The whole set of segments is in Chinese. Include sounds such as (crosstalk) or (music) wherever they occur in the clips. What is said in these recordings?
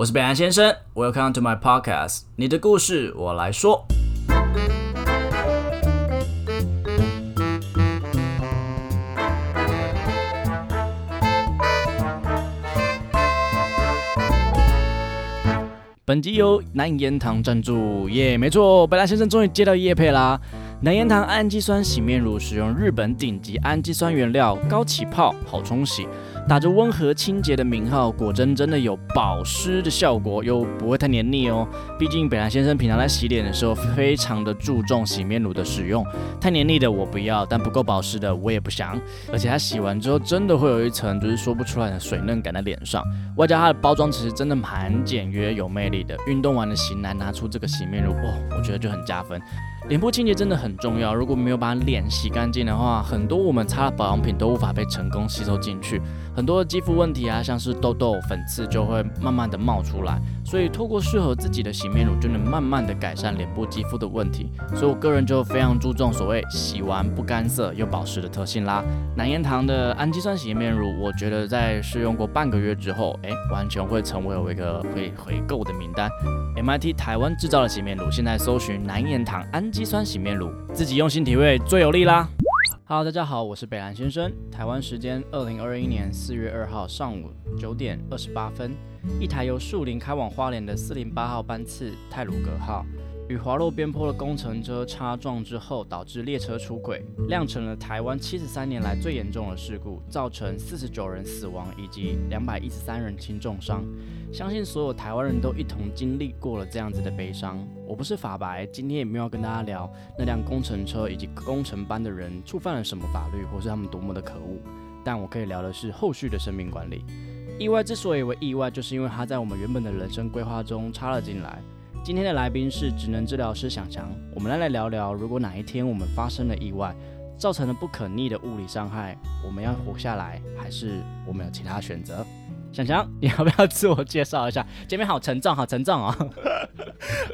我是北岸先生，Welcome to my podcast，你的故事我来说。本集由南岩堂赞助，耶，没错，北岸先生终于接到叶配啦。南岩堂氨基酸洗面乳使用日本顶级氨基酸原料，高起泡，好冲洗。打着温和清洁的名号，果真真的有保湿的效果，又不会太黏腻哦。毕竟北兰先生平常在洗脸的时候，非常的注重洗面乳的使用，太黏腻的我不要，但不够保湿的我也不想。而且它洗完之后，真的会有一层就是说不出来的水嫩感在脸上。外加它的包装其实真的蛮简约有魅力的。运动完的型男拿出这个洗面乳，哦，我觉得就很加分。脸部清洁真的很重要，如果没有把脸洗干净的话，很多我们擦的保养品都无法被成功吸收进去。很多肌肤问题啊，像是痘痘、粉刺就会慢慢的冒出来，所以透过适合自己的洗面乳，就能慢慢的改善脸部肌肤的问题。所以我个人就非常注重所谓洗完不干涩又保湿的特性啦。南岩堂的氨基酸洗面乳，我觉得在试用过半个月之后，哎，完全会成为我一个会回购的名单。MIT 台湾制造的洗面乳，现在搜寻南岩堂氨氨基酸洗面乳，自己用心体会最有力啦。Hello，大家好，我是北兰先生。台湾时间二零二一年四月二号上午九点二十八分，一台由树林开往花莲的四零八号班次泰鲁格号。与滑落边坡的工程车擦撞之后，导致列车出轨，酿成了台湾七十三年来最严重的事故，造成四十九人死亡以及两百一十三人轻重伤。相信所有台湾人都一同经历过了这样子的悲伤。我不是法白，今天也没有跟大家聊那辆工程车以及工程班的人触犯了什么法律，或是他们多么的可恶。但我可以聊的是后续的生命管理。意外之所以为意外，就是因为它在我们原本的人生规划中插了进来。今天的来宾是职能治疗师想强，我们来来聊聊，如果哪一天我们发生了意外，造成了不可逆的物理伤害，我们要活下来，还是我们有其他选择？(laughs) 想强，你要不要自我介绍一下？前面好沉重，好沉重啊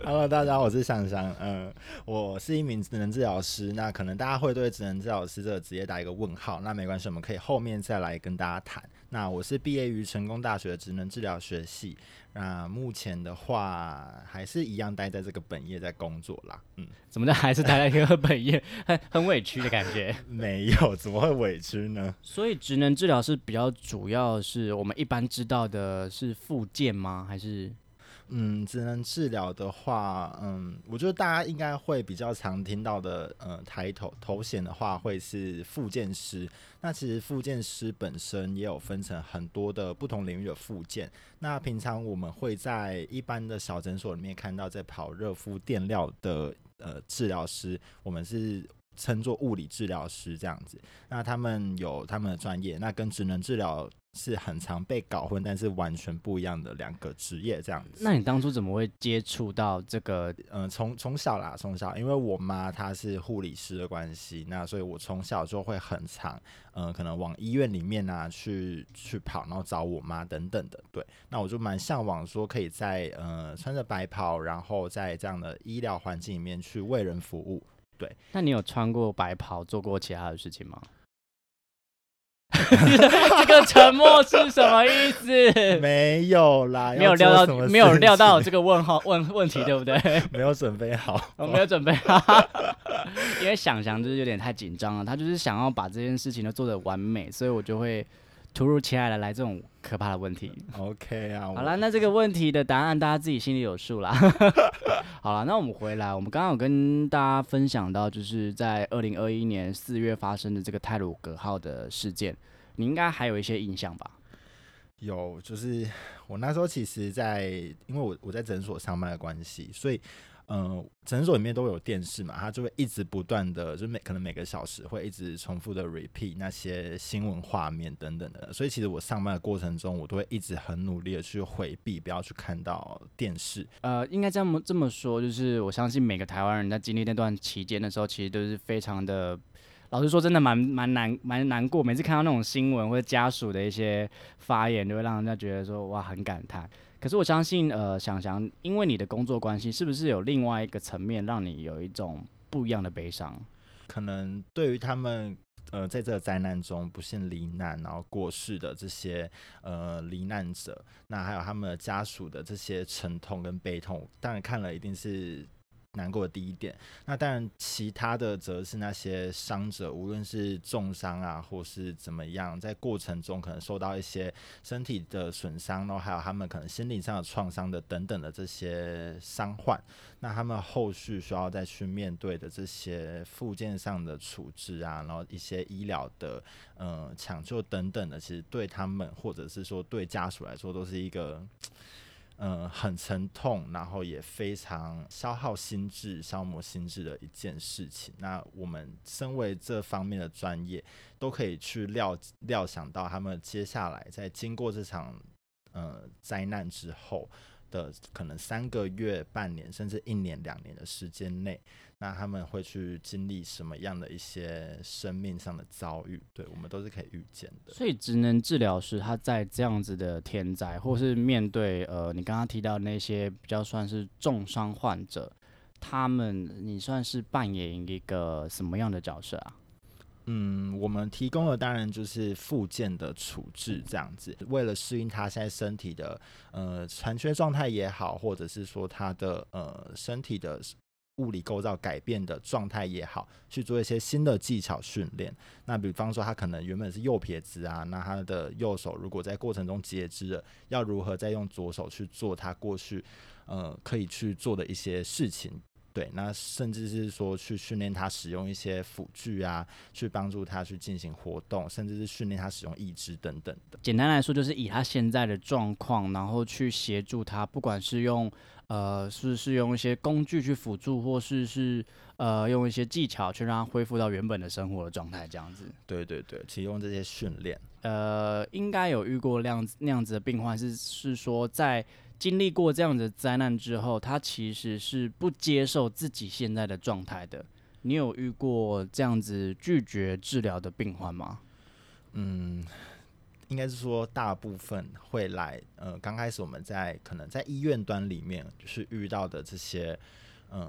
！Hello，大家好，我是想强，嗯，我是一名职能治疗师。那可能大家会对职能治疗师这个职业打一个问号，那没关系，我们可以后面再来跟大家谈。那我是毕业于成功大学的职能治疗学系。那目前的话，还是一样待在这个本业在工作啦。嗯，怎么的 (laughs) 还是待在这个本业，很很委屈的感觉？(laughs) 没有，怎么会委屈呢？所以职能治疗是比较主要是我们一般知道的是附件吗？还是？嗯，职能治疗的话，嗯，我觉得大家应该会比较常听到的，呃，抬头头衔的话，会是复健师。那其实复健师本身也有分成很多的不同领域的复健。那平常我们会在一般的小诊所里面看到在跑热敷电疗的呃治疗师，我们是称作物理治疗师这样子。那他们有他们的专业，那跟职能治疗。是很常被搞混，但是完全不一样的两个职业这样子。那你当初怎么会接触到这个？嗯，从从小啦，从小，因为我妈她是护理师的关系，那所以我从小就会很常，嗯，可能往医院里面啊去去跑，然后找我妈等等的。对，那我就蛮向往说可以在呃穿着白袍，然后在这样的医疗环境里面去为人服务。对，那你有穿过白袍做过其他的事情吗？这个沉默是什么意思？没有啦，没有料到，没有料到这个问号问问题，对不对？(laughs) 没有准备好，我没有准备好，(laughs) 因为想想就是有点太紧张了，他就是想要把这件事情都做得完美，所以我就会突如其来的来这种可怕的问题。OK 啊，好了，那这个问题的答案大家自己心里有数啦。(laughs) 好了，那我们回来，我们刚刚有跟大家分享到，就是在二零二一年四月发生的这个泰鲁格号的事件，你应该还有一些印象吧？有，就是我那时候其实，在因为我我在诊所上班的关系，所以。嗯，诊所里面都有电视嘛，它就会一直不断的，就每可能每个小时会一直重复的 repeat 那些新闻画面等等的，所以其实我上班的过程中，我都会一直很努力的去回避，不要去看到电视。呃，应该这么这么说，就是我相信每个台湾人在经历那段期间的时候，其实都是非常的，老实说，真的蛮蛮难蛮难过。每次看到那种新闻或者家属的一些发言，就会让人家觉得说哇，很感叹。可是我相信，呃，想想，因为你的工作关系，是不是有另外一个层面让你有一种不一样的悲伤？可能对于他们呃在这个灾难中不幸罹难然后过世的这些呃罹难者，那还有他们的家属的这些沉痛跟悲痛，当然看了一定是。难过的第一点，那当然，其他的则是那些伤者，无论是重伤啊，或是怎么样，在过程中可能受到一些身体的损伤，然后还有他们可能心理上的创伤的等等的这些伤患，那他们后续需要再去面对的这些附件上的处置啊，然后一些医疗的呃抢救等等的，其实对他们或者是说对家属来说，都是一个。嗯，很沉痛，然后也非常消耗心智、消磨心智的一件事情。那我们身为这方面的专业，都可以去料料想到，他们接下来在经过这场呃灾难之后的可能三个月、半年，甚至一年、两年的时间内。那他们会去经历什么样的一些生命上的遭遇？对我们都是可以预见的。所以，职能治疗师他在这样子的天灾，或是面对呃，你刚刚提到那些比较算是重伤患者，他们你算是扮演一个什么样的角色啊？嗯，我们提供的当然就是附件的处置这样子，为了适应他现在身体的呃残缺状态也好，或者是说他的呃身体的。物理构造改变的状态也好，去做一些新的技巧训练。那比方说，他可能原本是右撇子啊，那他的右手如果在过程中截肢了，要如何再用左手去做他过去呃可以去做的一些事情？对，那甚至是说去训练他使用一些辅具啊，去帮助他去进行活动，甚至是训练他使用意志等等的。简单来说，就是以他现在的状况，然后去协助他，不管是用。呃，是是用一些工具去辅助，或是是呃用一些技巧去让他恢复到原本的生活的状态，这样子。对对对，启用这些训练。呃，应该有遇过那样子那样子的病患，是是说在经历过这样的灾难之后，他其实是不接受自己现在的状态的。你有遇过这样子拒绝治疗的病患吗？嗯。应该是说，大部分会来，呃，刚开始我们在可能在医院端里面，就是遇到的这些，呃，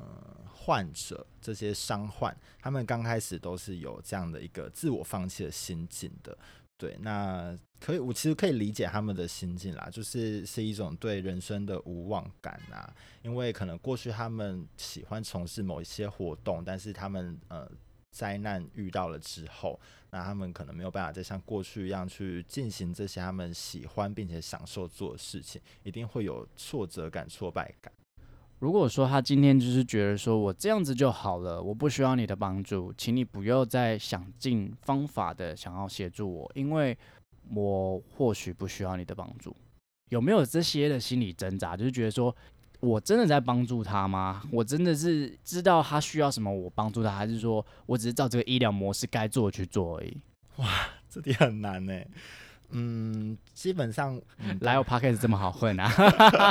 患者，这些伤患，他们刚开始都是有这样的一个自我放弃的心境的。对，那可以，我其实可以理解他们的心境啦，就是是一种对人生的无望感啊，因为可能过去他们喜欢从事某一些活动，但是他们呃。灾难遇到了之后，那他们可能没有办法再像过去一样去进行这些他们喜欢并且享受做的事情，一定会有挫折感、挫败感。如果说他今天就是觉得说我这样子就好了，我不需要你的帮助，请你不要再想尽方法的想要协助我，因为我或许不需要你的帮助。有没有这些的心理挣扎？就是觉得说。我真的在帮助他吗？我真的是知道他需要什么，我帮助他，还是说我只是照这个医疗模式该做去做而已？哇，这点很难呢。嗯，基本上来我 p a r k a s 这么好混啊？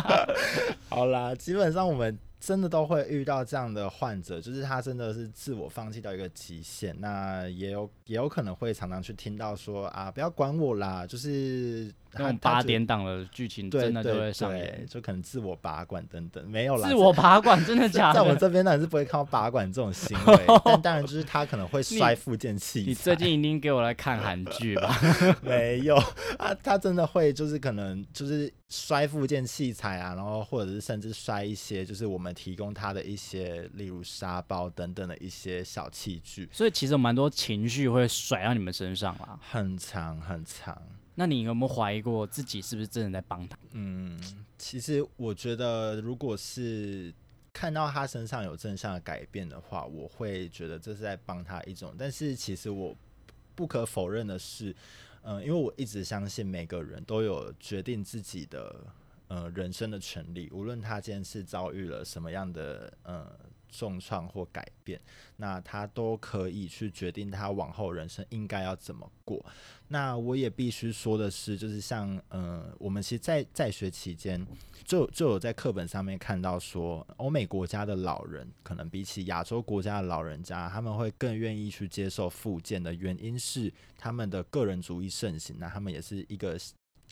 (laughs) 好啦，基本上我们真的都会遇到这样的患者，就是他真的是自我放弃到一个极限。那也有也有可能会常常去听到说啊，不要管我啦，就是。那种八点档的剧情真的就会上演，就可能自我拔管等等，没有啦。自我拔管真的假的？在我们这边当然是不会看到拔管这种行为，(laughs) 但当然就是他可能会摔附件器。你最近一定给我来看韩剧吧？(laughs) 没有啊，他真的会就是可能就是摔附件器材啊，然后或者是甚至摔一些就是我们提供他的一些例如沙包等等的一些小器具。所以其实有蛮多情绪会甩到你们身上啦，很长很长。那你有没有怀疑过自己是不是真的在帮他？嗯，其实我觉得，如果是看到他身上有正向的改变的话，我会觉得这是在帮他一种。但是其实我不可否认的是，嗯，因为我一直相信每个人都有决定自己的呃人生的权利，无论他今天是遭遇了什么样的呃。重创或改变，那他都可以去决定他往后人生应该要怎么过。那我也必须说的是，就是像呃，我们其实，在在学期间，就就有在课本上面看到说，欧美国家的老人可能比起亚洲国家的老人家，他们会更愿意去接受复健的原因是他们的个人主义盛行。那他们也是一个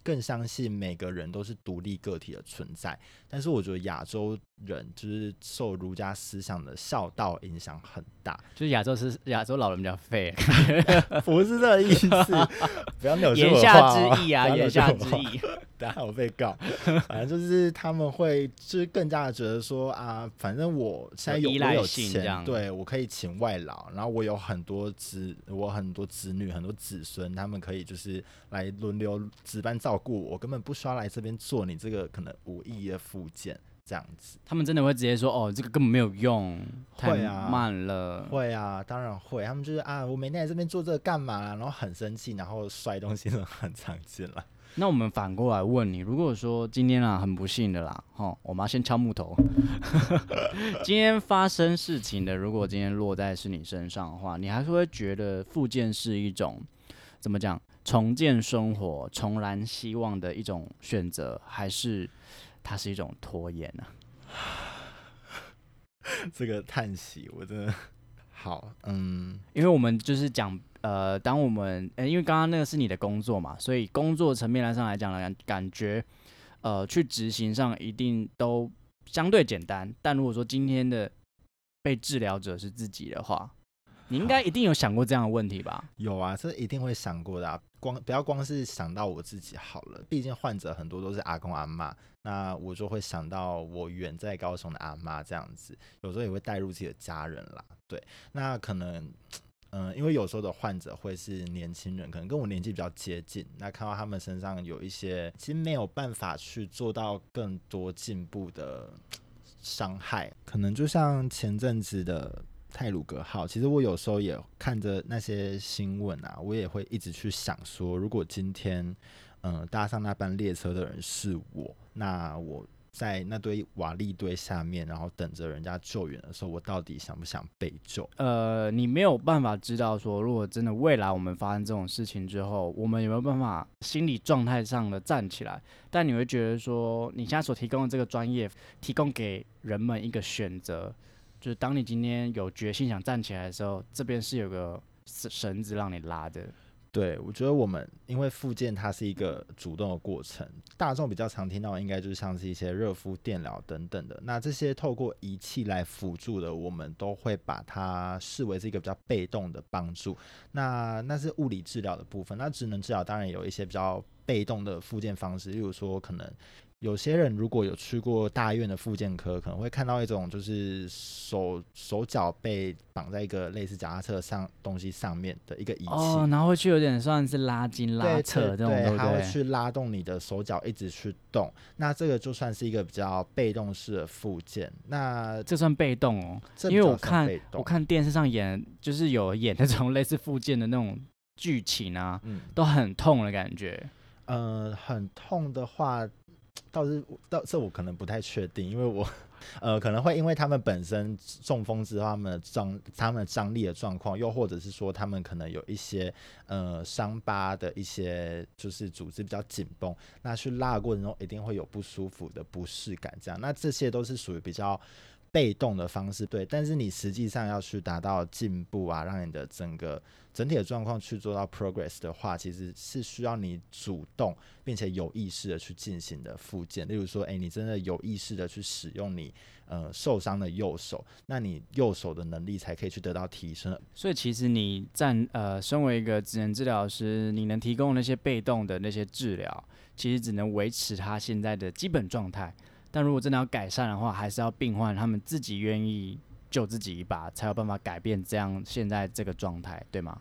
更相信每个人都是独立个体的存在。但是我觉得亚洲人就是受儒家思想的孝道影响很大，就是亚洲是亚洲老人比较废，(laughs) 不是这个意思，(laughs) 不要扭曲言下之意啊，言下之意。等下 (laughs) 我被告，(laughs) 反正就是他们会就是更加的觉得说啊，反正我现在有我有钱，对我可以请外劳，然后我有很多子，我很多子女，很多子孙，他们可以就是来轮流值班照顾我，根本不需要来这边做你这个可能无意义的附件这样子。他们真的会直接说哦，这个根本没有用，会啊，慢了，会啊，当然会。他们就是啊，我每天来这边做这个干嘛？然后很生气，然后摔东西都很常见了。那我们反过来问你，如果说今天啊很不幸的啦，哈，我们要先敲木头。(laughs) 今天发生事情的，如果今天落在是你身上的话，你还是会觉得复健是一种怎么讲，重建生活、重燃希望的一种选择，还是它是一种拖延呢？(sighs) 这个叹息，我真的好，嗯，因为我们就是讲。呃，当我们，呃，因为刚刚那个是你的工作嘛，所以工作层面来上来讲呢，感觉，呃，去执行上一定都相对简单。但如果说今天的被治疗者是自己的话，你应该一定有想过这样的问题吧？有啊，这一定会想过的。啊。光不要光是想到我自己好了，毕竟患者很多都是阿公阿妈，那我就会想到我远在高雄的阿妈这样子，有时候也会带入自己的家人啦。对，那可能。嗯，因为有时候的患者会是年轻人，可能跟我年纪比较接近，那看到他们身上有一些其实没有办法去做到更多进步的伤害，可能就像前阵子的泰鲁格号，其实我有时候也看着那些新闻啊，我也会一直去想说，如果今天嗯搭上那班列车的人是我，那我。在那堆瓦砾堆下面，然后等着人家救援的时候，我到底想不想被救？呃，你没有办法知道说，如果真的未来我们发生这种事情之后，我们有没有办法心理状态上的站起来？但你会觉得说，你现在所提供的这个专业，提供给人们一个选择，就是当你今天有决心想站起来的时候，这边是有个绳子让你拉的。对，我觉得我们因为复健它是一个主动的过程，大众比较常听到应该就是像是一些热敷、电疗等等的。那这些透过仪器来辅助的，我们都会把它视为是一个比较被动的帮助。那那是物理治疗的部分，那职能治疗当然有一些比较被动的复健方式，例如说可能。有些人如果有去过大医院的复健科，可能会看到一种就是手手脚被绑在一个类似脚踏车上东西上面的一个仪器，哦，然后会去有点算是拉筋拉扯这种，对，它会去拉动你的手脚一直去动，那这个就算是一个比较被动式的复健，那这算被动哦，因为我看我看电视上演就是有演那种类似复健的那种剧情啊，嗯，都很痛的感觉，呃，很痛的话。倒是，倒这我可能不太确定，因为我，(laughs) 呃，可能会因为他们本身中风之后，他们的张他们张力的状况，又或者是说他们可能有一些呃伤疤的一些就是组织比较紧绷，那去拉的过程中一定会有不舒服的不适感，这样，那这些都是属于比较。被动的方式对，但是你实际上要去达到进步啊，让你的整个整体的状况去做到 progress 的话，其实是需要你主动并且有意识的去进行的复健。例如说，诶，你真的有意识的去使用你呃受伤的右手，那你右手的能力才可以去得到提升。所以，其实你站呃，身为一个职能治疗师，你能提供那些被动的那些治疗，其实只能维持他现在的基本状态。但如果真的要改善的话，还是要病患他们自己愿意救自己一把，才有办法改变这样现在这个状态，对吗？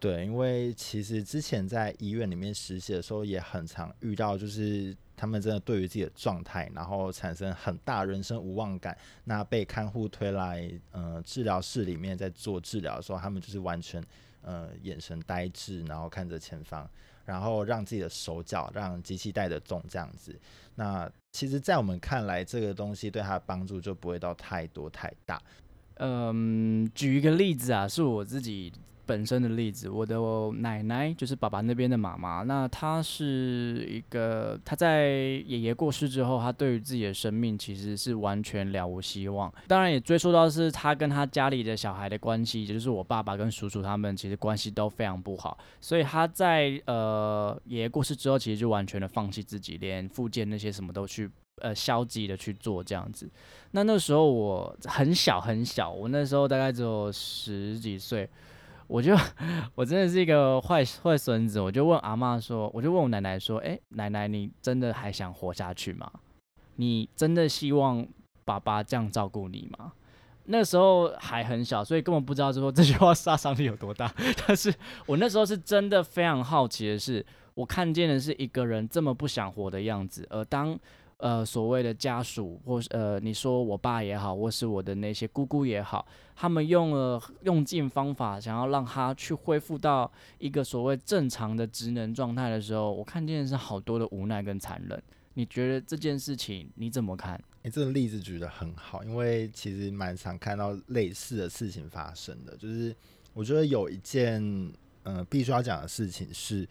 对，因为其实之前在医院里面实习的时候，也很常遇到，就是他们真的对于自己的状态，然后产生很大人生无望感。那被看护推来呃治疗室里面在做治疗的时候，他们就是完全呃眼神呆滞，然后看着前方。然后让自己的手脚让机器带得动这样子，那其实，在我们看来，这个东西对他的帮助就不会到太多太大。嗯，举一个例子啊，是我自己本身的例子，我的奶奶就是爸爸那边的妈妈，那她是一个，她在爷爷过世之后，她对于自己的生命其实是完全了无希望。当然也追溯到是她跟她家里的小孩的关系，也就是我爸爸跟叔叔他们其实关系都非常不好，所以她在呃爷爷过世之后，其实就完全的放弃自己，连复健那些什么都去呃消极的去做这样子。那那时候我很小很小，我那时候大概只有十几岁。我就 (laughs) 我真的是一个坏坏孙子，我就问阿妈说，我就问我奶奶说，哎，奶奶，你真的还想活下去吗？你真的希望爸爸这样照顾你吗？那时候还很小，所以根本不知道说这句话杀伤力有多大。(laughs) 但是我那时候是真的非常好奇的是，我看见的是一个人这么不想活的样子，而当。呃，所谓的家属，或是呃，你说我爸也好，或是我的那些姑姑也好，他们用了用尽方法，想要让他去恢复到一个所谓正常的职能状态的时候，我看见是好多的无奈跟残忍。你觉得这件事情你怎么看？你这个例子举得很好，因为其实蛮常看到类似的事情发生的。就是我觉得有一件呃必须要讲的事情是。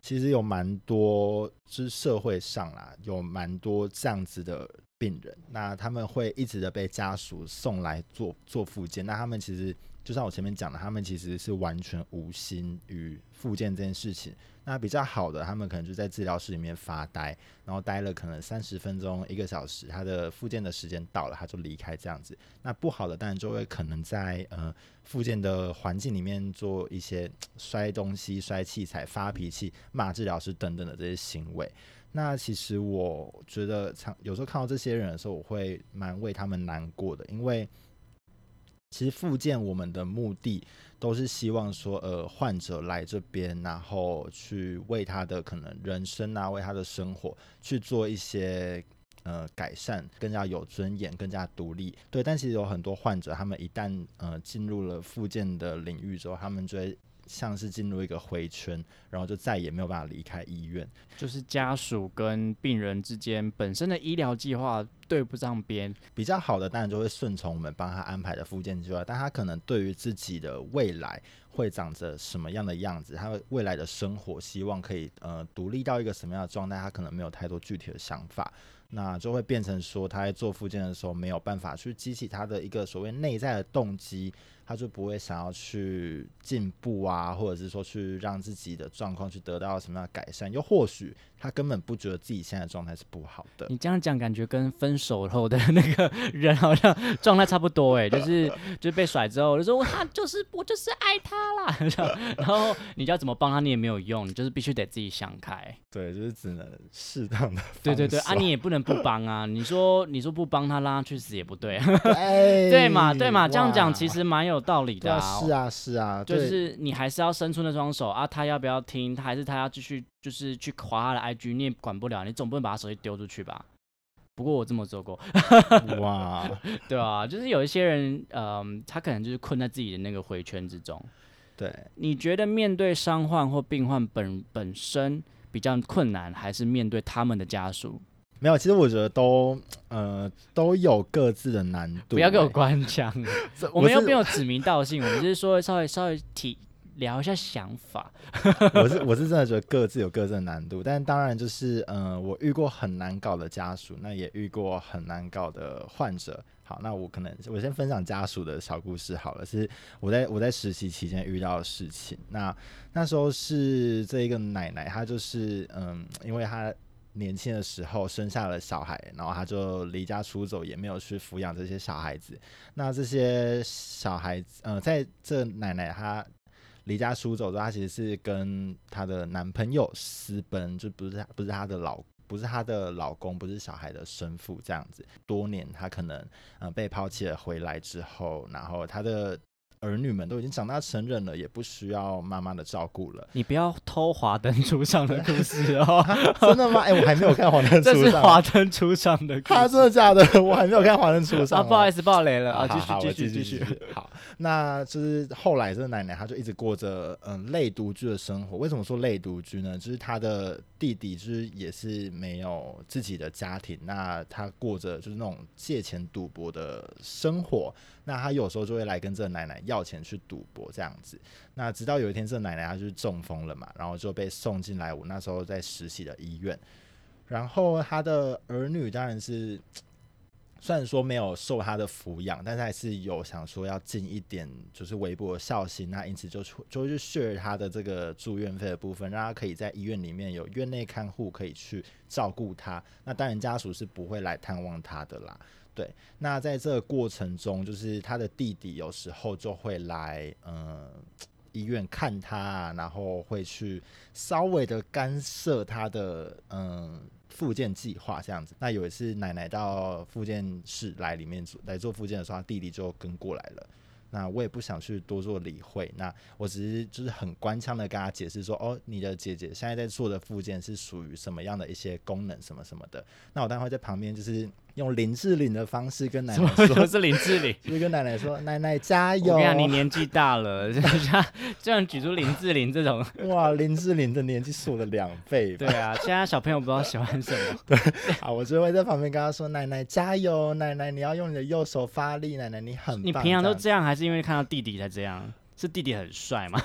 其实有蛮多，就是社会上啦，有蛮多这样子的病人，那他们会一直的被家属送来做做复健，那他们其实。就像我前面讲的，他们其实是完全无心于复健这件事情。那比较好的，他们可能就在治疗室里面发呆，然后待了可能三十分钟、一个小时，他的复健的时间到了，他就离开这样子。那不好的，当然就会可能在呃复健的环境里面做一些摔东西、摔器材、发脾气、骂治疗师等等的这些行为。那其实我觉得，常有时候看到这些人的时候，我会蛮为他们难过的，因为。其实复健我们的目的都是希望说，呃，患者来这边，然后去为他的可能人生啊，为他的生活去做一些呃改善，更加有尊严，更加独立。对，但其实有很多患者，他们一旦呃进入了复健的领域之后，他们就会。像是进入一个回圈，然后就再也没有办法离开医院。就是家属跟病人之间本身的医疗计划对不上边，比较好的当然就会顺从我们帮他安排的复健计划，但他可能对于自己的未来会长着什么样的样子，他未来的生活希望可以呃独立到一个什么样的状态，他可能没有太多具体的想法。那就会变成说，他在做复健的时候没有办法去激起他的一个所谓内在的动机，他就不会想要去进步啊，或者是说去让自己的状况去得到什么样的改善，又或许。他根本不觉得自己现在状态是不好的。你这样讲，感觉跟分手后的那个人好像状态差不多哎，就是就被甩之后，就说他就是我就是爱他啦，(laughs) 然后你要怎么帮他，你也没有用，你就是必须得自己想开。对，就是只能适当的。对对对啊，你也不能不帮啊。你说你说不帮他，让他去死也不对。(laughs) 对嘛对嘛，这样讲其实蛮有道理的。是啊是啊，就是你还是要伸出那双手啊，他要不要听？他还是他要继续。就是去划他的 IG，你也管不了，你总不能把他手机丢出去吧？不过我这么做过，哇，(laughs) 对啊，就是有一些人，嗯，他可能就是困在自己的那个回圈之中。对，你觉得面对伤患或病患本本身比较困难，还是面对他们的家属？没有，其实我觉得都，呃，都有各自的难度。不要给我关枪，(laughs) 我们又没有指名道姓，我们就是说稍微稍微提。聊一下想法，(laughs) 我是我是真的觉得各自有各自的难度，但当然就是呃，我遇过很难搞的家属，那也遇过很难搞的患者。好，那我可能我先分享家属的小故事好了，是我在我在实习期间遇到的事情。那那时候是这一个奶奶，她就是嗯，因为她年轻的时候生下了小孩，然后她就离家出走，也没有去抚养这些小孩子。那这些小孩子，呃，在这奶奶她。离家出走之后，她其实是跟她的男朋友私奔，就不是不是她的老，不是她的老公，不是小孩的生父这样子。多年，她可能呃被抛弃了，回来之后，然后她的。儿女们都已经长大成人了，也不需要妈妈的照顾了。你不要偷华灯初上的故事哦！(laughs) 真的吗？哎，我还没有看华灯初上。这是华灯初上的，他真的假的？(laughs) 我还没有看华灯初上。啊，不好意思，爆雷了啊！继续，继续，继续。好，那就是后来这个奶奶，她就一直过着嗯类独居的生活。为什么说类独居呢？就是她的弟弟就是也是没有自己的家庭，那她过着就是那种借钱赌博的生活。那他有时候就会来跟这个奶奶。要钱去赌博这样子。那直到有一天，这奶奶她就中风了嘛，然后就被送进来我那时候在实习的医院。然后他的儿女当然是。虽然说没有受他的抚养，但是还是有想说要尽一点就是微薄的孝心，那因此就出就去 share 他的这个住院费的部分，让他可以在医院里面有院内看护可以去照顾他。那当然家属是不会来探望他的啦。对，那在这个过程中，就是他的弟弟有时候就会来嗯医院看他，然后会去稍微的干涉他的嗯。复健计划这样子，那有一次奶奶到复健室来里面来做复健的时候，弟弟就跟过来了。那我也不想去多做理会，那我只是就是很官腔的跟他解释说，哦，你的姐姐现在在做的附件是属于什么样的一些功能什么什么的。那我待会在旁边就是用林志玲的方式跟奶奶说，是林志玲，(laughs) 就是跟奶奶说，奶奶加油。我跟你讲，你年纪大了，(laughs) 这样这样举出林志玲这种，(laughs) 哇，林志玲的年纪是我的两倍。对啊，现在小朋友不知道喜欢什么。对，啊，我就会在旁边跟他说，奶奶加油，奶奶你要用你的右手发力，奶奶你很，你平常都这样还是？是因为看到弟弟才这样，是弟弟很帅吗？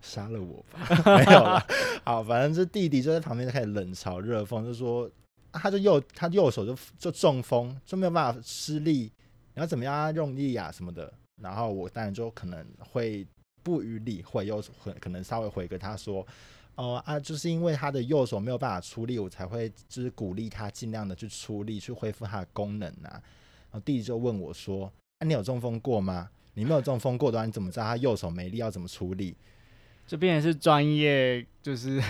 杀了我吧！没有了。好，反正这弟弟就在旁边就开始冷嘲热讽，就说他就右他右手就就中风，就没有办法施力，你要怎么样用力啊什么的。然后我当然就可能会不予理会，又可能稍微回个他说：“哦啊，就是因为他的右手没有办法出力，我才会就是鼓励他尽量的去出力，去恢复他的功能啊。”然后弟弟就问我说。那你有中风过吗？你没有中风过的话，你怎么知道他右手没力要怎么处理？这边也是专业，就是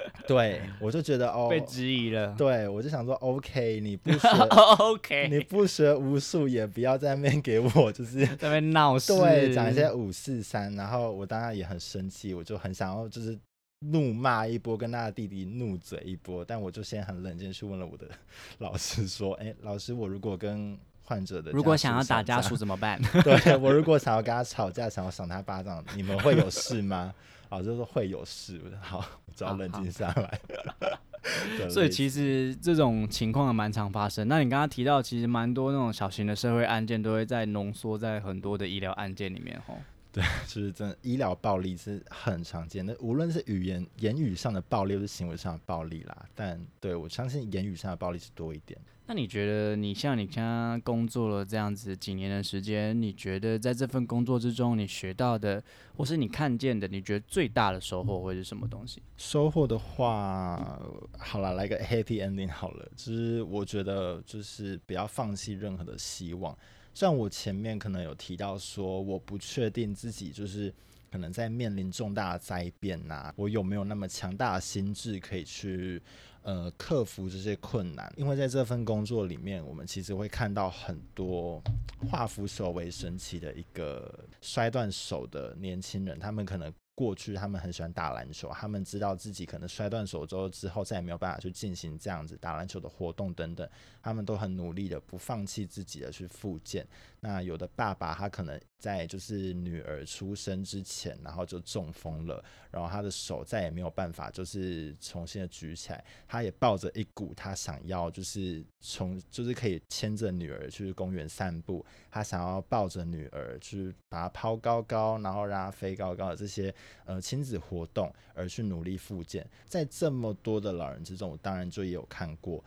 (laughs) 对我就觉得哦，被质疑了。对我就想说，OK，你不学，(laughs) OK，你不学无术，也不要在那边给我就是在那边闹事，对，讲一些五四三。然后我当然也很生气，我就很想要就是怒骂一波，跟他的弟弟怒嘴一波。但我就先很冷静去问了我的 (laughs) 老师说：“哎，老师，我如果跟……”患者的，如果想要打家属怎么办？对我如果想要跟他吵架，想要赏他巴掌，你们会有事吗？哦，就是会有事。好，只要冷静下来。(laughs) 所以其实这种情况也蛮常发生。那你刚刚提到，其实蛮多那种小型的社会案件都会在浓缩在很多的医疗案件里面，吼。(laughs) 对，就是真的，医疗暴力是很常见的，无论是语言言语上的暴力，或是行为上的暴力啦。但对我相信言语上的暴力是多一点。那你觉得，你像你刚刚工作了这样子几年的时间，你觉得在这份工作之中，你学到的，或是你看见的，你觉得最大的收获会是什么东西？收获的话，好了，来个 happy ending 好了，就是我觉得就是不要放弃任何的希望。像我前面可能有提到说，我不确定自己就是可能在面临重大的灾变呐，我有没有那么强大的心智可以去呃克服这些困难？因为在这份工作里面，我们其实会看到很多化腐朽为神奇的一个摔断手的年轻人，他们可能。过去他们很喜欢打篮球，他们知道自己可能摔断手之后之后再也没有办法去进行这样子打篮球的活动等等，他们都很努力的不放弃自己的去复健。那有的爸爸他可能在就是女儿出生之前，然后就中风了，然后他的手再也没有办法就是重新的举起来，他也抱着一股他想要就是从就是可以牵着女儿去公园散步，他想要抱着女儿去把她抛高高，然后让她飞高高的这些。呃，亲子活动而去努力复健，在这么多的老人之中，我当然就也有看过，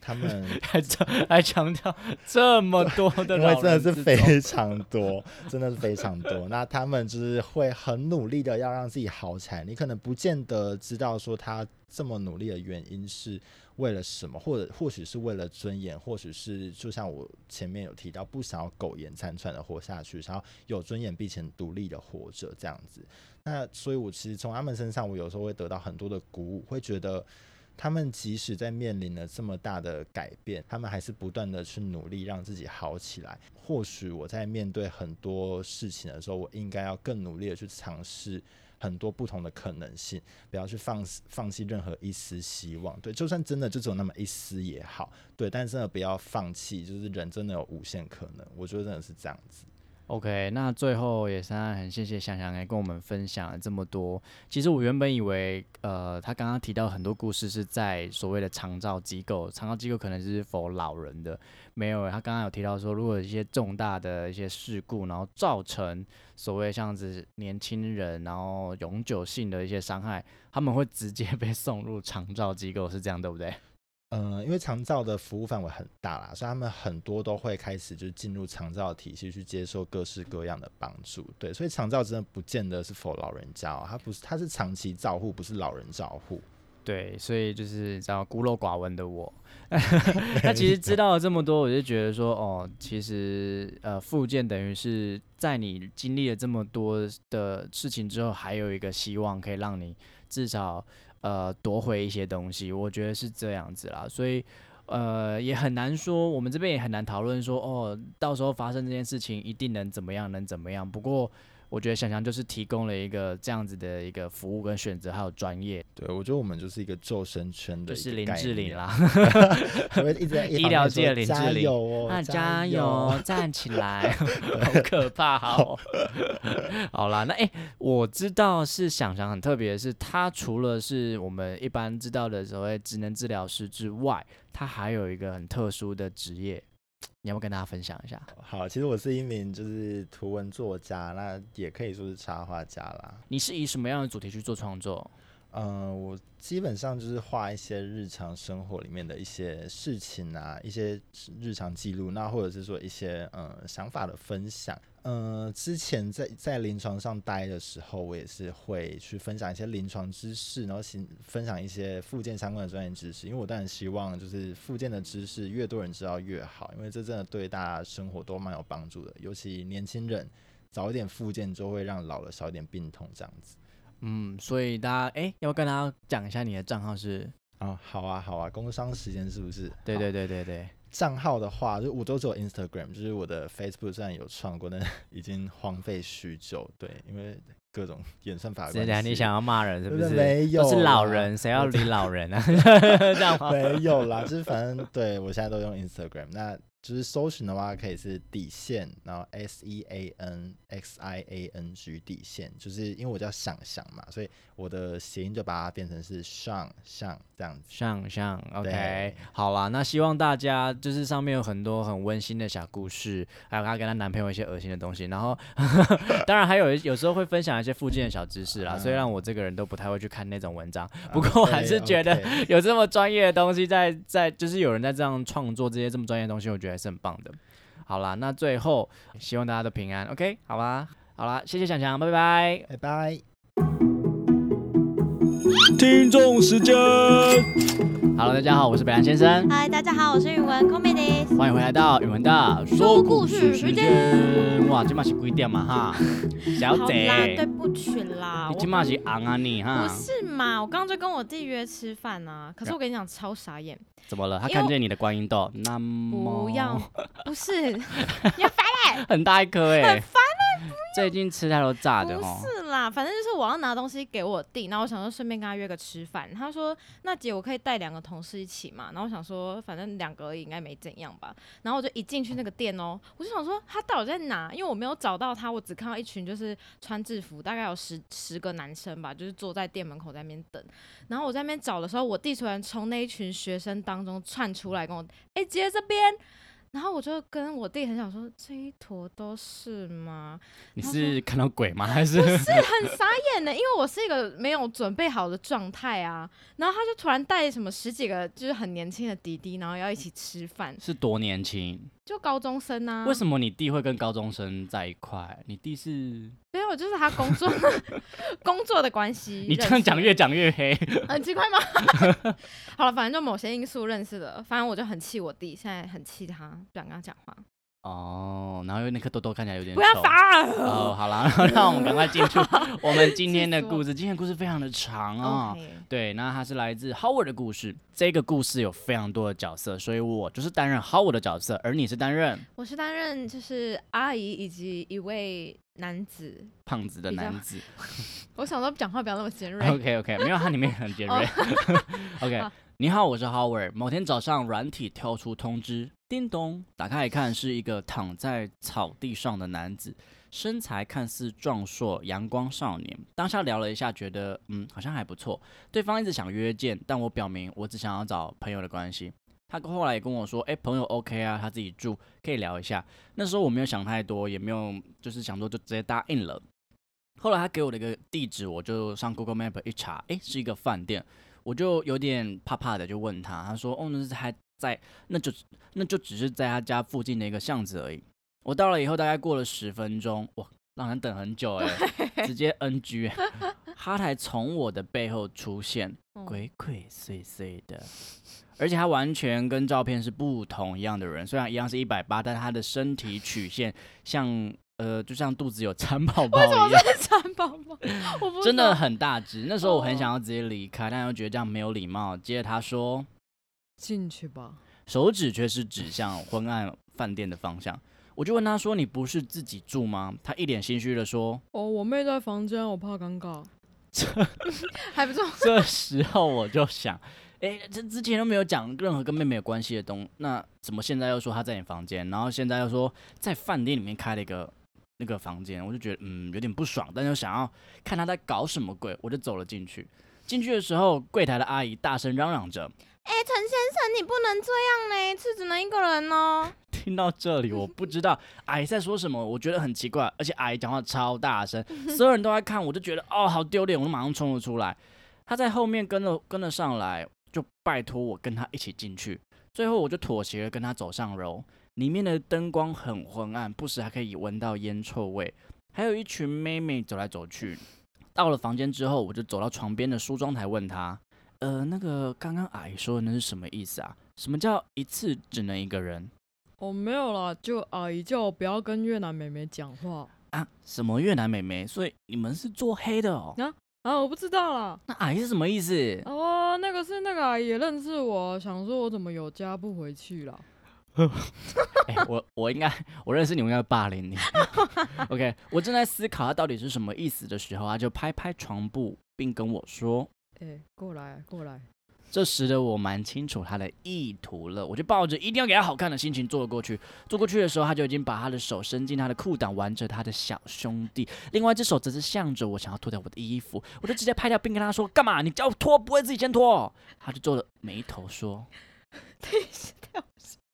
他们 (laughs) 还强还强调这么多的，(laughs) 因为真的是非常多，(laughs) 真的是非常多。那他们就是会很努力的要让自己好起来，你可能不见得知道说他这么努力的原因是。为了什么？或者或许是为了尊严，或许是就像我前面有提到，不想要苟延残喘的活下去，想要有尊严并且独立的活着这样子。那所以，我其实从他们身上，我有时候会得到很多的鼓舞，会觉得他们即使在面临了这么大的改变，他们还是不断的去努力让自己好起来。或许我在面对很多事情的时候，我应该要更努力的去尝试。很多不同的可能性，不要去放放弃任何一丝希望。对，就算真的就只有那么一丝也好，对，但真的不要放弃，就是人真的有无限可能。我觉得真的是这样子。OK，那最后也是很谢谢想想来跟我们分享了这么多。其实我原本以为，呃，他刚刚提到很多故事是在所谓的长照机构，长照机构可能是否老人的，没有。他刚刚有提到说，如果一些重大的一些事故，然后造成所谓像是年轻人，然后永久性的一些伤害，他们会直接 (laughs) 被送入长照机构，是这样对不对？嗯，因为长照的服务范围很大啦，所以他们很多都会开始就是进入长照体系去接受各式各样的帮助。对，所以长照真的不见得是否老人家哦，他不是，他是长期照护，不是老人照护。对，所以就是知道孤陋寡闻的我，(laughs) 那其实知道了这么多，我就觉得说，哦，其实呃，复健等于是在你经历了这么多的事情之后，还有一个希望可以让你至少。呃，夺回一些东西，我觉得是这样子啦，所以呃也很难说，我们这边也很难讨论说，哦，到时候发生这件事情一定能怎么样，能怎么样？不过。我觉得想想就是提供了一个这样子的一个服务跟选择，还有专业。对，我觉得我们就是一个救生圈的，就是林志玲啦，(laughs) 一直在医疗界林志玲，加油哦，那加油，站起来，(laughs) 好可怕，好，好。(laughs) 啦，那哎，我知道是想想很特别的是，他除了是我们一般知道的所谓职能治疗师之外，他还有一个很特殊的职业。你要不跟大家分享一下？好，其实我是一名就是图文作家，那也可以说是插画家啦。你是以什么样的主题去做创作？嗯，我基本上就是画一些日常生活里面的一些事情啊，一些日常记录，那或者是说一些呃想法的分享。嗯，之前在在临床上待的时候，我也是会去分享一些临床知识，然后请分享一些附件相关的专业知识。因为我当然希望就是附件的知识越多人知道越好，因为这真的对大家生活都蛮有帮助的。尤其年轻人早一点附件，就会让老了少一点病痛这样子。嗯，所以大家哎，要跟大家讲一下你的账号是啊，好啊，好啊，工商时间是不是？对对对对对，账号的话，就我都只有 Instagram，就是我的 Facebook 虽然有创过，但 (laughs) 已经荒废许久。对，因为各种演算法。现在你想要骂人是不是？没有，都是老人，谁要理老人啊？(laughs) 这样没有啦，就是反正对我现在都用 Instagram。那就是搜寻的话，可以是底线，然后 S E A N X I A N G 底线，就是因为我叫想想嘛，所以我的谐音就把它变成是上上这样子。上上，OK，好啦，那希望大家就是上面有很多很温馨的小故事，还有她跟她男朋友一些恶心的东西，然后 (laughs) 当然还有有时候会分享一些附近的小知识啦。虽然我这个人都不太会去看那种文章，不过我还是觉得有这么专业的东西在在，就是有人在这样创作这些这么专业的东西，我觉得。还是很棒的，好啦，那最后希望大家都平安，OK，好吧，好啦，谢谢强强，拜拜，拜拜。听众时间，Hello，大家好，我是北兰先生。嗨，大家好，我是宇文 Comedy。欢迎回来到宇文的说故事时间。哇，今晚是几点嘛哈？小姐，对不起啦，你今嘛是昂啊你哈？不是嘛，我刚刚就跟我弟约吃饭啊，可是我跟你讲超傻眼。怎么了？他看见你的观音豆，那么不要，(laughs) 不是，你 (laughs) 要烦嘞，很大一颗哎，很烦嘞，最近吃太多炸的哦。不是啦，反正就是我要拿东西给我弟，然后我想说顺便跟他约个吃饭。他说那姐我可以带两个同事一起嘛？然后我想说反正两个应该没怎样吧。然后我就一进去那个店哦，我就想说他到底在哪？因为我没有找到他，我只看到一群就是穿制服，大概有十十个男生吧，就是坐在店门口在那边等。然后我在那边找的时候，我弟突然从那一群学生当中窜出来跟我，哎姐这边。然后我就跟我弟很想说，这一坨都是吗？你是看到鬼吗？(laughs) 还是不是很傻眼的？因为我是一个没有准备好的状态啊。然后他就突然带什么十几个就是很年轻的弟弟，然后要一起吃饭。是多年轻？就高中生啊？为什么你弟会跟高中生在一块？你弟是？没有，就是他工作 (laughs) 工作的关系。你这样讲越讲越黑，很奇怪吗？(laughs) 好了，反正就某些因素认识的。反正我就很气我弟，现在很气他，不想跟他讲话。哦，然后那颗痘痘看起来有点不要发哦，好了，(laughs) 让我们赶快进入 (laughs) 我们今天的故事。今天的故事非常的长啊，对，那它是来自 Howard 的故事。这个故事有非常多的角色，所以我就是担任 Howard 的角色，而你是担任，我是担任就是阿姨以及一位男子，胖子的男子。(laughs) 我想说讲话不要那么尖锐。OK OK，没有，它里面很尖锐。OK。你好，我是 Howard。某天早上，软体跳出通知，叮咚，打开一看，是一个躺在草地上的男子，身材看似壮硕，阳光少年。当下聊了一下，觉得嗯，好像还不错。对方一直想约见，但我表明我只想要找朋友的关系。他后来也跟我说，哎，朋友 OK 啊，他自己住，可以聊一下。那时候我没有想太多，也没有就是想说就直接答应了。后来他给我的一个地址，我就上 Google Map 一查，哎，是一个饭店。我就有点怕怕的，就问他，他说：“哦，那是还在，那就那就只是在他家附近的一个巷子而已。”我到了以后，大概过了十分钟，哇，让人等很久哎，(laughs) 直接 NG，哈台从我的背后出现，(laughs) 鬼鬼祟祟的，而且他完全跟照片是不同一样的人，虽然一样是一百八，但他的身体曲线像。呃，就像肚子有蚕宝宝一样，蚕宝宝，(laughs) 真的很大只。那时候我很想要直接离开，但又觉得这样没有礼貌。接着他说：“进去吧。”手指却是指向昏暗饭店的方向。我就问他说：“你不是自己住吗？”他一脸心虚的说：“哦，我妹在房间，我怕尴尬。(laughs) ”这还不错。这时候我就想。哎，这之前都没有讲任何跟妹妹有关系的东，那怎么现在又说她在你房间？然后现在又说在饭店里面开了一个那个房间，我就觉得嗯有点不爽，但又想要看他在搞什么鬼，我就走了进去。进去的时候，柜台的阿姨大声嚷嚷着：“哎，陈先生，你不能这样嘞，是只能一个人哦。(laughs) ”听到这里，我不知道 (laughs) 阿姨在说什么，我觉得很奇怪，而且阿姨讲话超大声，所有人都在看，我就觉得哦好丢脸，我就马上冲了出来。他在后面跟了跟了上来。就拜托我跟他一起进去，最后我就妥协了，跟他走上楼。里面的灯光很昏暗，不时还可以闻到烟臭味，还有一群妹妹走来走去。到了房间之后，我就走到床边的梳妆台，问她：“呃，那个刚刚阿姨说的那是什么意思啊？什么叫一次只能一个人？”哦，没有啦，就阿姨叫我不要跟越南妹妹讲话啊。什么越南妹妹？所以你们是做黑的哦？啊，我不知道啦。那阿姨是什么意思？哦，那个是那个阿姨认识我，想说我怎么有家不回去了。(laughs) 我我应该我认识你，我应该霸凌你。(laughs) OK，我正在思考他到底是什么意思的时候，他就拍拍床布，并跟我说：“哎，过来，过来。”这时的我蛮清楚他的意图了，我就抱着一定要给他好看的心情坐了过去。坐过去的时候，他就已经把他的手伸进他的裤裆，玩着他的小兄弟，另外一只手则是向着我，想要脱掉我的衣服。我就直接拍掉，并跟他说：“干嘛？你叫我脱，不会自己先脱？”他就皱了眉头说：“ (laughs)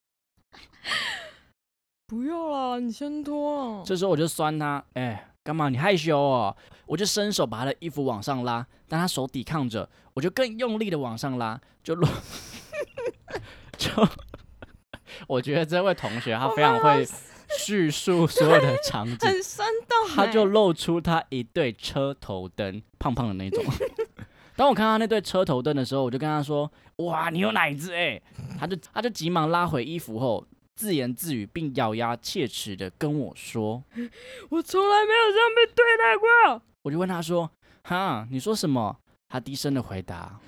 (laughs) 不要啦，你先脱。”这时候我就酸他：“哎。”干嘛？你害羞哦？我就伸手把他的衣服往上拉，但他手抵抗着，我就更用力的往上拉，就落，(laughs) 就我觉得这位同学他非常会叙述所有的场景，很生动。他就露出他一对车头灯，胖胖的那种。(laughs) 当我看到那对车头灯的时候，我就跟他说：“哇，你有奶子哎！”他就他就急忙拉回衣服后。自言自语，并咬牙切齿的跟我说：“ (laughs) 我从来没有这样被对待过。”我就问他说：“哈，你说什么？”他低声的回答：“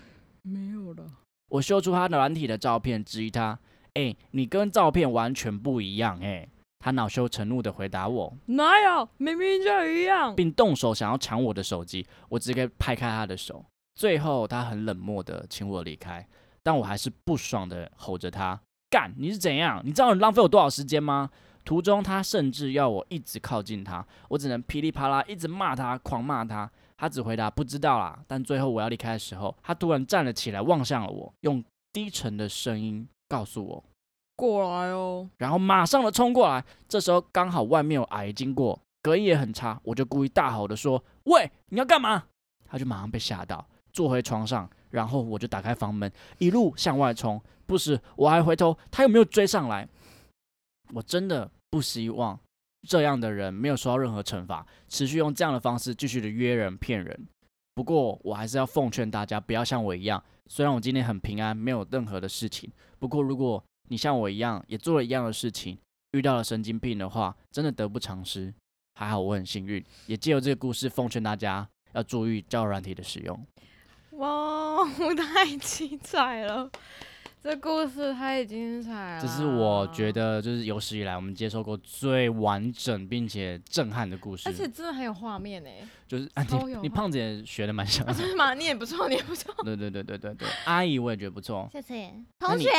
没有了。”我秀出他的软体的照片，质疑他：“哎，你跟照片完全不一样。”哎，他恼羞成怒的回答我：“哪有？明明就一样。”并动手想要抢我的手机，我直接拍开他的手。最后，他很冷漠的请我离开，但我还是不爽的吼着他。干！你是怎样？你知道你浪费我多少时间吗？途中他甚至要我一直靠近他，我只能噼里啪啦一直骂他，狂骂他。他只回答不知道啦。但最后我要离开的时候，他突然站了起来，望向了我，用低沉的声音告诉我：“过来哦。”然后马上的冲过来。这时候刚好外面有阿姨经过，隔音也很差，我就故意大吼的说：“喂，你要干嘛？”他就马上被吓到，坐回床上。然后我就打开房门，一路向外冲。不时我还回头，他有没有追上来？我真的不希望这样的人没有受到任何惩罚，持续用这样的方式继续的约人骗人。不过我还是要奉劝大家，不要像我一样。虽然我今天很平安，没有任何的事情。不过如果你像我一样，也做了一样的事情，遇到了神经病的话，真的得不偿失。还好我很幸运，也借由这个故事奉劝大家要注意交软体的使用。(laughs) 哇，我太精彩了！这故事太精彩了。这是我觉，得就是有史以来我们接受过最完整并且震撼的故事而。且真的很有画面呢。就是你你胖子也学的蛮像。真的吗？你也不错，你也不错。(laughs) 对对对对对对，阿姨我也觉得不错。谢谢同学。(laughs)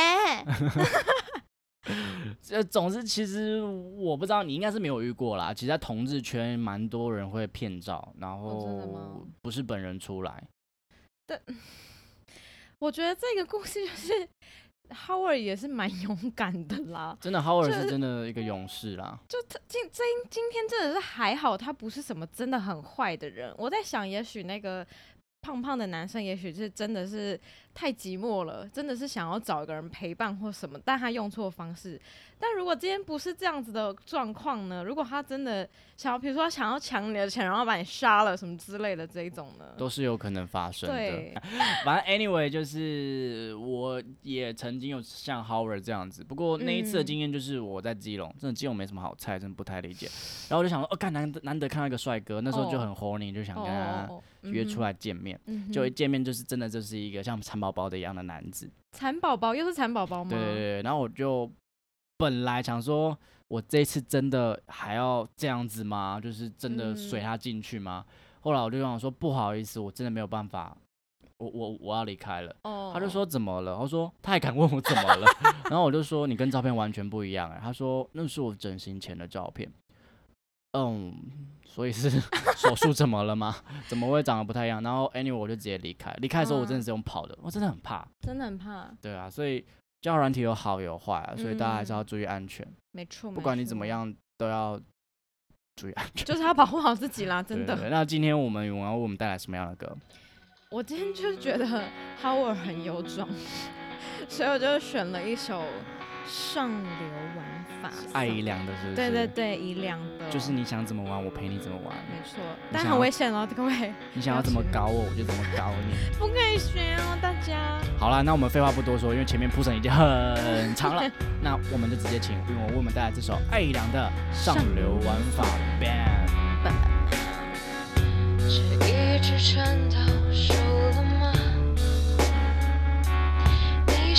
呃，总之其实我不知道，你应该是没有遇过啦。其实，在同志圈蛮多人会骗照，然后不是本人出来。我觉得这个故事就是 Howard 也是蛮勇敢的啦。真的，Howard 这是真的一个勇士啦。就他今这今天真的是还好，他不是什么真的很坏的人。我在想，也许那个胖胖的男生，也许是真的是太寂寞了，真的是想要找一个人陪伴或什么，但他用错方式。但如果今天不是这样子的状况呢？如果他真的想要，比如说他想要抢你的钱，然后把你杀了什么之类的这一种呢？都是有可能发生的。对，(laughs) 反正 anyway 就是我也曾经有像 Howard 这样子，不过那一次的嗯经验就是我在基隆，真的基隆没什么好菜，真的不太理解。然后我就想说，哦，干难得难得看到一个帅哥，那时候就哦很 horny，就想哦跟他约出，嗯来见面。嗯就一见面就是真的就是一个像蚕宝宝的一样的男子。蚕宝宝又是蚕宝宝吗？对对对，然后我就本来想说，我这次真的还要这样子吗？就是真的随嗯他进去吗？后来我就想说，不好意思，我真的没有办法，我我我要离开了。哦，他就说怎么了？他说他还敢问我怎么了？(laughs) 然后我就说你跟照片完全不一样哎。他说那是我整形前的照片。嗯，所以是 (laughs) 手术怎么了吗？(laughs) 怎么会长得不太一样？然后 anyway 我就直接离开。离开的时候我真的是用跑的，我真的很怕。真的很怕，对啊，所以交友软体有好有坏啊，所以大家还是要嗯注意安全。没错，没不管你怎么错，样，都要注意安全。就是要保护好自己啦，真的。那今天我们我要为我们带来什么样的歌？我今天就是觉得 Howard 很有种，(laughs) 所以我就选了一首上流玩法，爱姨良的是不是？对对，对，姨良的，就是你想怎么玩，我陪你怎么玩。没错，但很危险哦，各位你想要怎么搞我，我就怎么搞你。不可以学哦，大家。好了，那我们废话不多说，因为前面铺陈已经很长了，(laughs) 那我们就直接请韵文为我们带来这首爱姨良的《上流玩法。这一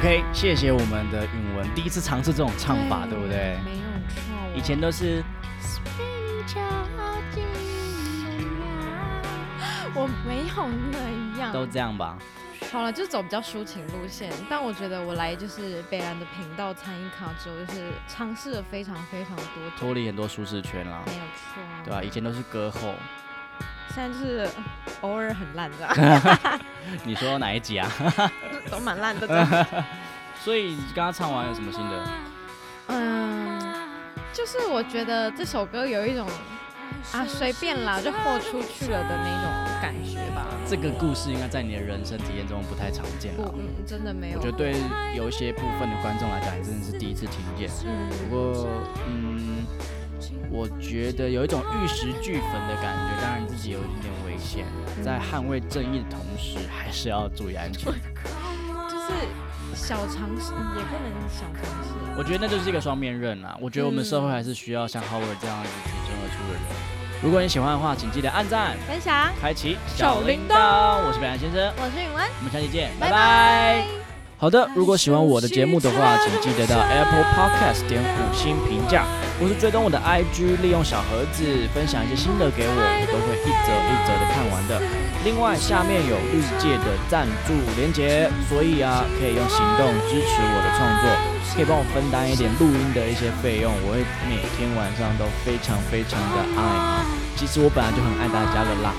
，OK，谢谢我们的允文，第一次尝试这种唱法，对不对？没有错，以前都是我没有那样，都这样吧。好了，就走比较抒情路线。但我觉得我来就是北兰的频道参与卡之后，就是尝试了非常非常多种，脱离很多舒适圈啦没，有错，对吧、以前都是歌后，现在就是偶尔很烂的，(laughs) 你说哪一集啊？(laughs) 都蛮烂的这样。(laughs) 所以你刚刚唱完有什么心得？嗯，就是我觉得这首歌有一种啊随便啦就豁出去了的那种感觉吧。这个故事应该在你的人生体验中不太常见了。嗯，真的没有。我觉得对有一些部分的观众来讲，也真的是第一次听见。嗯，不过，嗯，我觉得有一种玉石俱焚的感觉，当然自己有一点点危险，在捍卫正义的同时，还是要注意安全。就是小尝试，也不能小尝试。我觉得那就是一个双面刃啊。我觉得我们社会还是需要像 Howard 这样子挺身而出的人。如果你喜欢的话，请记得按赞、分享，开启小铃铛我是北岸先生，我是允文，我们下期见，拜拜拜拜好的，如果喜欢我的节目的话，请记得到 Apple Podcast 点五星评价，或是追踪我的 IG，利用小盒子分享一些心得给我，我都会一则一则的看完的。另外，下面有日界的赞助连结，所以啊，可以用行动支持我的创作，可以帮我分担一点录音的一些费用，我会每天晚上都非常非常的爱你。其实我本来就很爱大家的啦。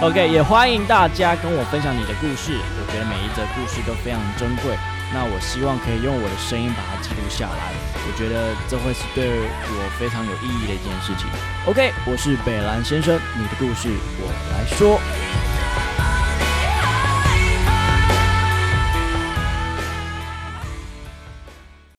(laughs) OK，也欢迎大家跟我分享你的故事，我觉得每一则故事都非常珍贵。那我希望可以用我的声音把它记录下来，我觉得这会是对我非常有意义的一件事情。OK，我是北兰先生，你的故事我来说。